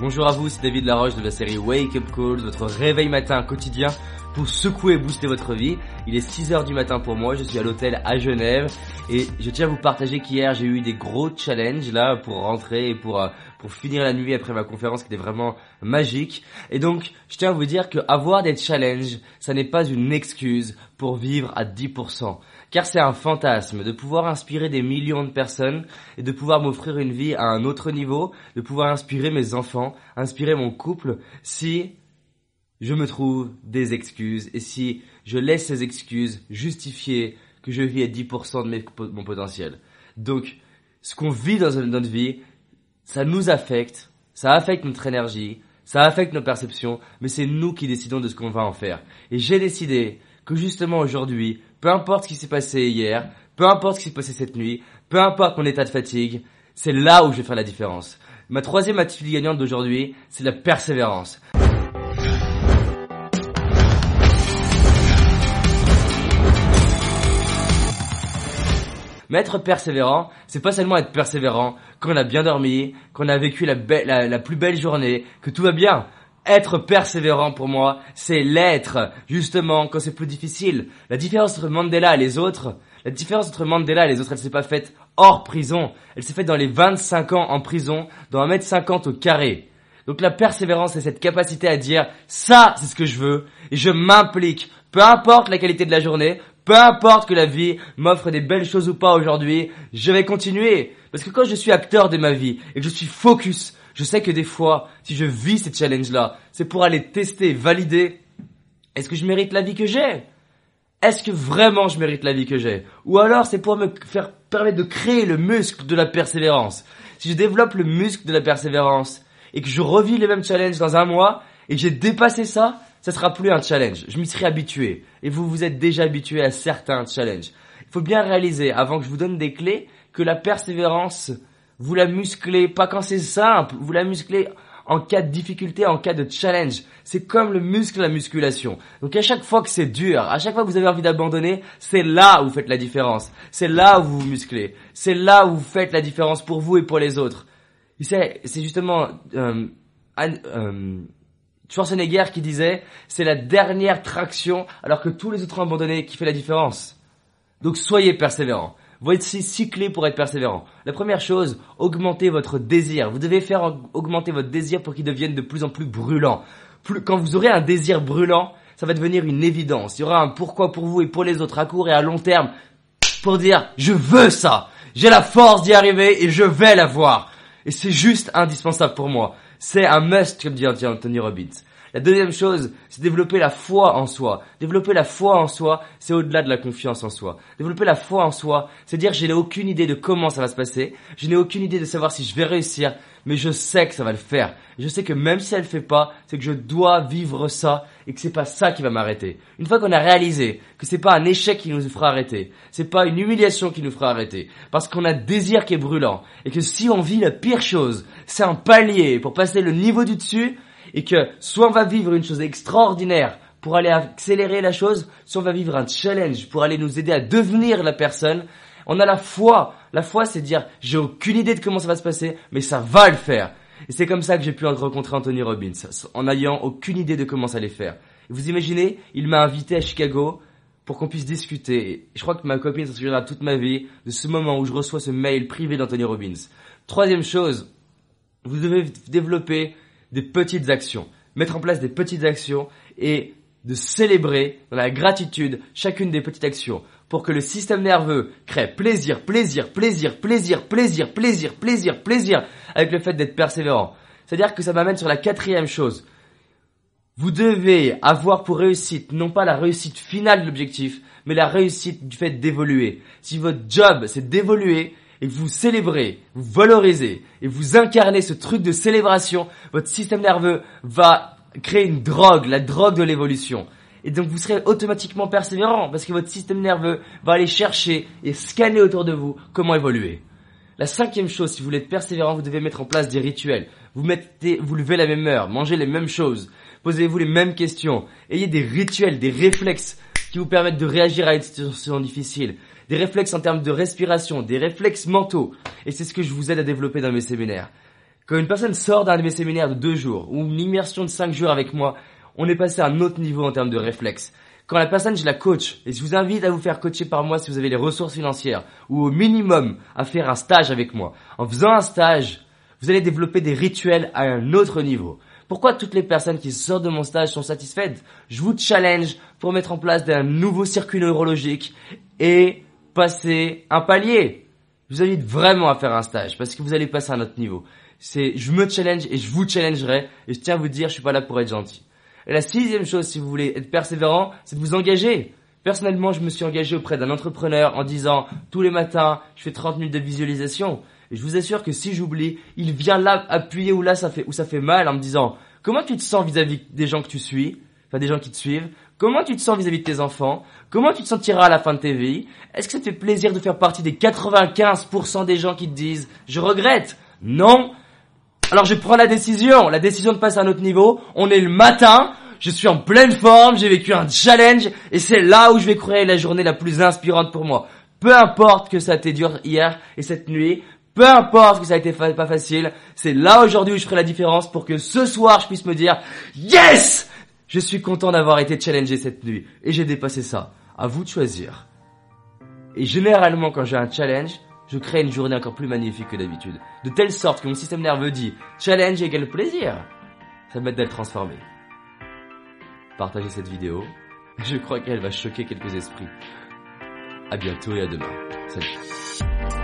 Bonjour à vous, c'est David Laroche de la série Wake Up Calls, votre réveil matin quotidien pour secouer et booster votre vie. Il est 6h du matin pour moi, je suis à l'hôtel à Genève et je tiens à vous partager qu'hier j'ai eu des gros challenges là pour rentrer et pour, euh, pour finir la nuit après ma conférence qui était vraiment magique. Et donc je tiens à vous dire que avoir des challenges, ça n'est pas une excuse pour vivre à 10% car c'est un fantasme de pouvoir inspirer des millions de personnes et de pouvoir m'offrir une vie à un autre niveau, de pouvoir inspirer mes enfants, inspirer mon couple si je me trouve des excuses et si je laisse ces excuses justifier que je vis à 10% de mon potentiel. Donc, ce qu'on vit dans notre vie, ça nous affecte, ça affecte notre énergie, ça affecte nos perceptions, mais c'est nous qui décidons de ce qu'on va en faire. Et j'ai décidé que justement aujourd'hui, peu importe ce qui s'est passé hier, peu importe ce qui s'est passé cette nuit, peu importe mon état de fatigue, c'est là où je vais faire la différence. Ma troisième attitude gagnante d'aujourd'hui, c'est la persévérance. Mais être persévérant, c'est pas seulement être persévérant quand on a bien dormi, qu'on a vécu la, la, plus belle journée, que tout va bien. Être persévérant pour moi, c'est l'être, justement, quand c'est plus difficile. La différence entre Mandela et les autres, la différence entre Mandela et les autres, elle s'est pas faite hors prison. Elle s'est faite dans les 25 ans en prison, dans 1m50 au carré. Donc la persévérance, c'est cette capacité à dire, ça, c'est ce que je veux, et je m'implique, peu importe la qualité de la journée, peu importe que la vie m'offre des belles choses ou pas aujourd'hui, je vais continuer. Parce que quand je suis acteur de ma vie, et que je suis focus je sais que des fois, si je vis ces challenges-là, c'est pour aller tester, valider, est-ce que je mérite la vie que j'ai? Est-ce que vraiment je mérite la vie que j'ai? Ou alors c'est pour me faire permettre de créer le muscle de la persévérance. Si je développe le muscle de la persévérance et que je revis les mêmes challenges dans un mois et que j'ai dépassé ça, ça sera plus un challenge. Je m'y serai habitué. Et vous vous êtes déjà habitué à certains challenges. Il faut bien réaliser, avant que je vous donne des clés, que la persévérance, vous la musclez pas quand c'est simple, vous la musclez en cas de difficulté, en cas de challenge. C'est comme le muscle, la musculation. Donc à chaque fois que c'est dur, à chaque fois que vous avez envie d'abandonner, c'est là où vous faites la différence. C'est là où vous vous musclez. C'est là où vous faites la différence pour vous et pour les autres. C'est justement euh, euh, Schwarzenegger qui disait, c'est la dernière traction alors que tous les autres ont abandonné qui fait la différence. Donc soyez persévérants. Voici six clés pour être persévérant. La première chose, augmentez votre désir. Vous devez faire augmenter votre désir pour qu'il devienne de plus en plus brûlant. quand vous aurez un désir brûlant, ça va devenir une évidence. Il y aura un pourquoi pour vous et pour les autres à court et à long terme pour dire je veux ça. J'ai la force d'y arriver et je vais l'avoir. Et c'est juste indispensable pour moi. C'est un must, comme dit Anthony Robbins. La deuxième chose, c'est développer la foi en soi. Développer la foi en soi, c'est au-delà de la confiance en soi. Développer la foi en soi, c'est dire je n'ai aucune idée de comment ça va se passer, je n'ai aucune idée de savoir si je vais réussir, mais je sais que ça va le faire. Je sais que même si elle le fait pas, c'est que je dois vivre ça et que c'est pas ça qui va m'arrêter. Une fois qu'on a réalisé que c'est pas un échec qui nous fera arrêter, c'est pas une humiliation qui nous fera arrêter, parce qu'on a désir qui est brûlant et que si on vit la pire chose, c'est un palier pour passer le niveau du dessus, et que soit on va vivre une chose extraordinaire pour aller accélérer la chose, soit on va vivre un challenge pour aller nous aider à devenir la personne. On a la foi. La foi, c'est dire, j'ai aucune idée de comment ça va se passer, mais ça va le faire. Et c'est comme ça que j'ai pu rencontrer Anthony Robbins, en n'ayant aucune idée de comment ça allait faire. vous imaginez, il m'a invité à Chicago pour qu'on puisse discuter. je crois que ma copine s'en souviendra toute ma vie de ce moment où je reçois ce mail privé d'Anthony Robbins. Troisième chose, vous devez développer des petites actions, mettre en place des petites actions et de célébrer dans la gratitude chacune des petites actions pour que le système nerveux crée plaisir, plaisir, plaisir, plaisir, plaisir, plaisir, plaisir, plaisir avec le fait d'être persévérant. C'est-à-dire que ça m'amène sur la quatrième chose. Vous devez avoir pour réussite non pas la réussite finale de l'objectif, mais la réussite du fait d'évoluer. Si votre job c'est d'évoluer, et vous célébrez, vous valorisez et vous incarnez ce truc de célébration, votre système nerveux va créer une drogue, la drogue de l'évolution. Et donc vous serez automatiquement persévérant parce que votre système nerveux va aller chercher et scanner autour de vous comment évoluer. La cinquième chose, si vous voulez être persévérant, vous devez mettre en place des rituels. Vous mettez, vous levez la même heure, mangez les mêmes choses, posez-vous les mêmes questions, ayez des rituels, des réflexes qui vous permettent de réagir à une situation difficile des réflexes en termes de respiration, des réflexes mentaux. Et c'est ce que je vous aide à développer dans mes séminaires. Quand une personne sort d'un de mes séminaires de deux jours ou une immersion de cinq jours avec moi, on est passé à un autre niveau en termes de réflexe. Quand la personne, je la coach, et je vous invite à vous faire coacher par moi si vous avez les ressources financières, ou au minimum à faire un stage avec moi. En faisant un stage, vous allez développer des rituels à un autre niveau. Pourquoi toutes les personnes qui sortent de mon stage sont satisfaites? Je vous challenge pour mettre en place un nouveau circuit neurologique et passer un palier. Je vous invite vraiment à faire un stage parce que vous allez passer à un autre niveau. C'est, je me challenge et je vous challengerai et je tiens à vous dire, je suis pas là pour être gentil. Et la sixième chose, si vous voulez être persévérant, c'est de vous engager. Personnellement, je me suis engagé auprès d'un entrepreneur en disant tous les matins, je fais 30 minutes de visualisation. Et je vous assure que si j'oublie, il vient là appuyer où là ça fait où ça fait mal en me disant comment tu te sens vis-à-vis des gens que tu suis, enfin des gens qui te suivent, comment tu te sens vis-à-vis de tes enfants, comment tu te sentiras à la fin de tes vies, est-ce que ça te fait plaisir de faire partie des 95% des gens qui te disent je regrette? Non. Alors je prends la décision, la décision de passer à un autre niveau. On est le matin, je suis en pleine forme, j'ai vécu un challenge et c'est là où je vais créer la journée la plus inspirante pour moi. Peu importe que ça a été dur hier et cette nuit, peu importe que ça a été pas facile, c'est là aujourd'hui où je ferai la différence pour que ce soir je puisse me dire Yes Je suis content d'avoir été challengé cette nuit et j'ai dépassé ça. À vous de choisir. Et généralement quand j'ai un challenge, je crée une journée encore plus magnifique que d'habitude. De telle sorte que mon système nerveux dit challenge égale plaisir. Ça m'aide à le transformer. Partagez cette vidéo. Je crois qu'elle va choquer quelques esprits. À bientôt et à demain. Salut.